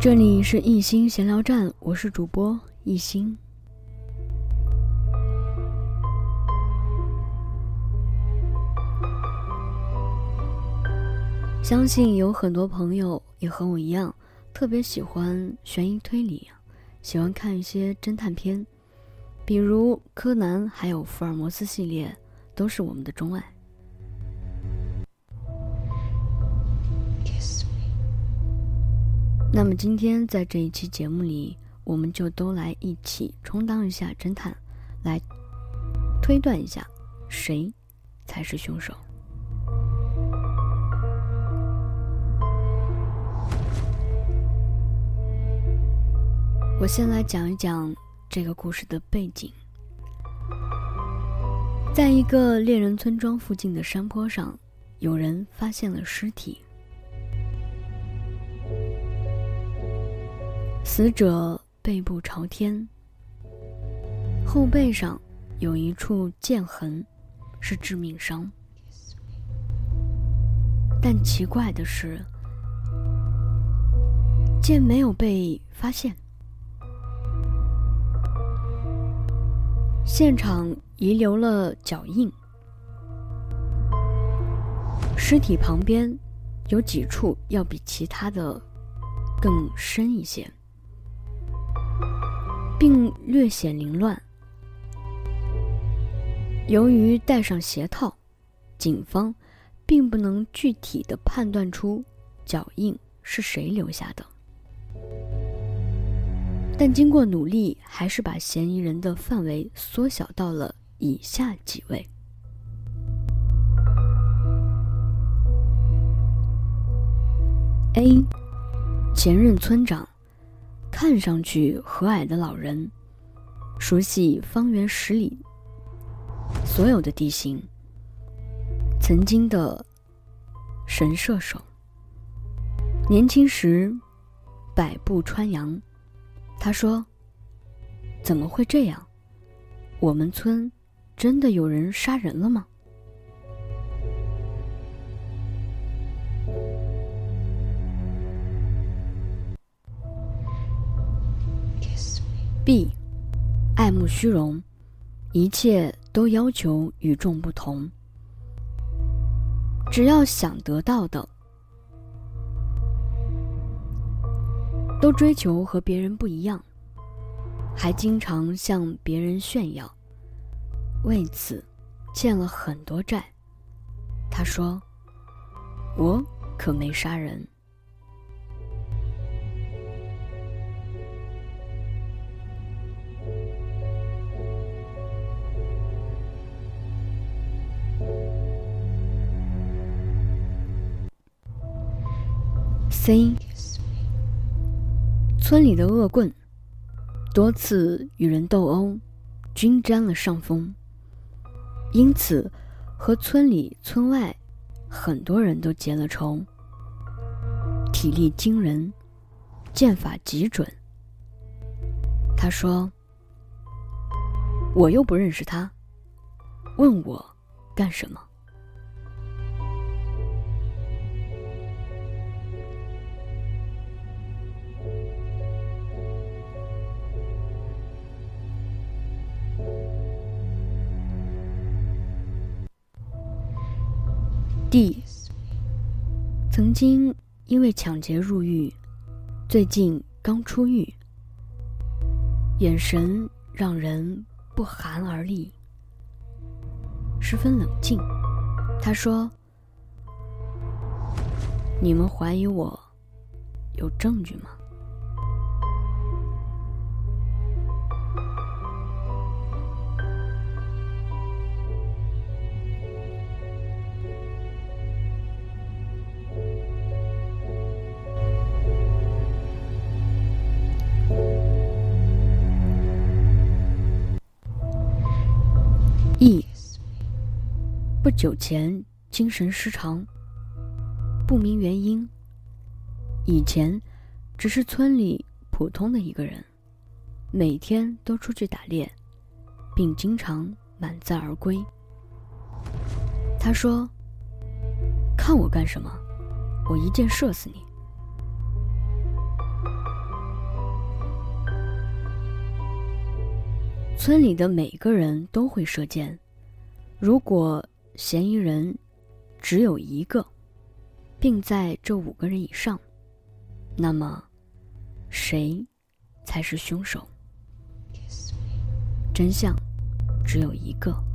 这里是艺兴闲聊站，我是主播艺兴。相信有很多朋友也和我一样，特别喜欢悬疑推理，喜欢看一些侦探片，比如柯南，还有福尔摩斯系列，都是我们的钟爱。那么今天在这一期节目里，我们就都来一起充当一下侦探，来推断一下谁才是凶手。我先来讲一讲这个故事的背景，在一个猎人村庄附近的山坡上，有人发现了尸体。死者背部朝天，后背上有一处剑痕，是致命伤。但奇怪的是，剑没有被发现。现场遗留了脚印，尸体旁边有几处要比其他的更深一些。并略显凌乱。由于戴上鞋套，警方并不能具体的判断出脚印是谁留下的。但经过努力，还是把嫌疑人的范围缩小到了以下几位：A. 前任村长。看上去和蔼的老人，熟悉方圆十里所有的地形。曾经的神射手，年轻时百步穿杨。他说：“怎么会这样？我们村真的有人杀人了吗？” B，爱慕虚荣，一切都要求与众不同。只要想得到的，都追求和别人不一样，还经常向别人炫耀，为此欠了很多债。他说：“我可没杀人。” C，村里的恶棍多次与人斗殴，均占了上风，因此和村里村外很多人都结了仇。体力惊人，剑法极准。他说：“我又不认识他，问我干什么？” D 曾经因为抢劫入狱，最近刚出狱，眼神让人不寒而栗，十分冷静。他说：“你们怀疑我，有证据吗？” E 不久前精神失常，不明原因。以前只是村里普通的一个人，每天都出去打猎，并经常满载而归。他说：“看我干什么？我一箭射死你。”村里的每个人都会射箭。如果嫌疑人只有一个，并在这五个人以上，那么谁才是凶手？真相只有一个。